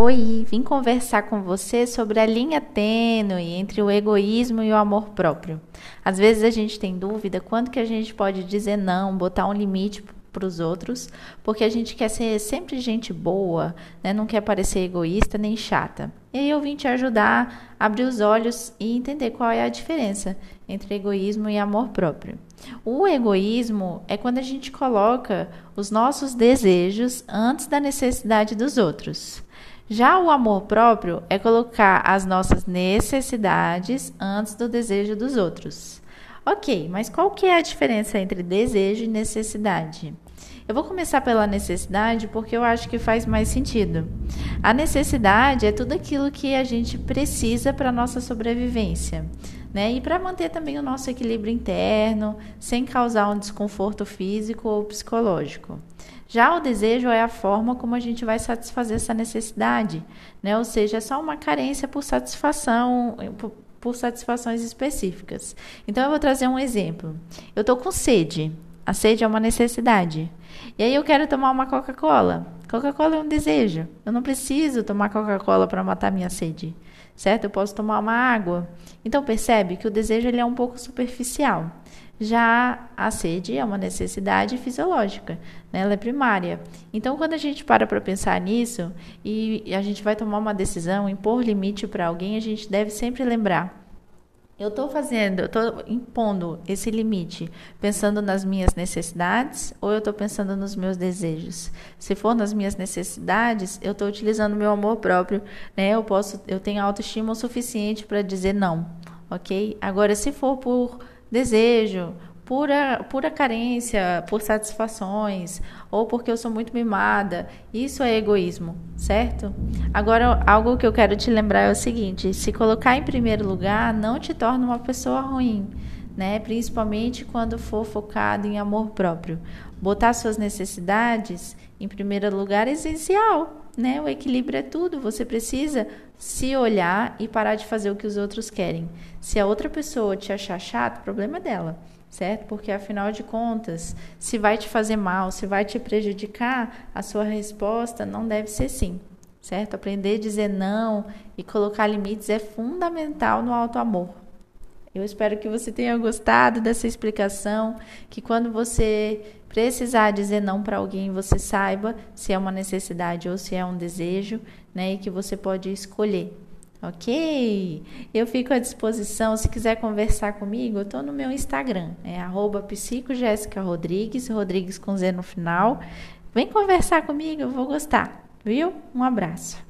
Oi, vim conversar com você sobre a linha tênue entre o egoísmo e o amor próprio. Às vezes a gente tem dúvida quando que a gente pode dizer não, botar um limite para os outros, porque a gente quer ser sempre gente boa, né? não quer parecer egoísta nem chata. E aí eu vim te ajudar a abrir os olhos e entender qual é a diferença entre egoísmo e amor próprio. O egoísmo é quando a gente coloca os nossos desejos antes da necessidade dos outros. Já o amor próprio é colocar as nossas necessidades antes do desejo dos outros. Ok, mas qual que é a diferença entre desejo e necessidade? Eu vou começar pela necessidade porque eu acho que faz mais sentido. A necessidade é tudo aquilo que a gente precisa para a nossa sobrevivência. Né? E para manter também o nosso equilíbrio interno, sem causar um desconforto físico ou psicológico. Já o desejo é a forma como a gente vai satisfazer essa necessidade, né? Ou seja, é só uma carência por satisfação, por, por satisfações específicas. Então eu vou trazer um exemplo. Eu estou com sede. A sede é uma necessidade. E aí eu quero tomar uma Coca-Cola. Coca-Cola é um desejo. Eu não preciso tomar Coca-Cola para matar minha sede, certo? Eu posso tomar uma água. Então percebe que o desejo ele é um pouco superficial. Já a sede é uma necessidade fisiológica, né? ela é primária. Então, quando a gente para para pensar nisso e a gente vai tomar uma decisão, impor limite para alguém, a gente deve sempre lembrar eu estou fazendo, eu estou impondo esse limite pensando nas minhas necessidades ou eu estou pensando nos meus desejos? Se for nas minhas necessidades, eu estou utilizando meu amor próprio, né? Eu posso, eu tenho autoestima o suficiente para dizer não, ok? Agora, se for por desejo, pura, pura carência por satisfações ou porque eu sou muito mimada. Isso é egoísmo, certo? Agora, algo que eu quero te lembrar é o seguinte: se colocar em primeiro lugar não te torna uma pessoa ruim. Né? Principalmente quando for focado em amor próprio. Botar suas necessidades em primeiro lugar é essencial, né? O equilíbrio é tudo. Você precisa se olhar e parar de fazer o que os outros querem. Se a outra pessoa te achar chato, problema é dela certo? Porque afinal de contas, se vai te fazer mal, se vai te prejudicar, a sua resposta não deve ser sim, certo? Aprender a dizer não e colocar limites é fundamental no alto amor. Eu espero que você tenha gostado dessa explicação, que quando você precisar dizer não para alguém, você saiba se é uma necessidade ou se é um desejo, né? E que você pode escolher Ok? Eu fico à disposição. Se quiser conversar comigo, eu estou no meu Instagram. É arroba Rodrigues, Rodrigues com Z no final. Vem conversar comigo, eu vou gostar. Viu? Um abraço.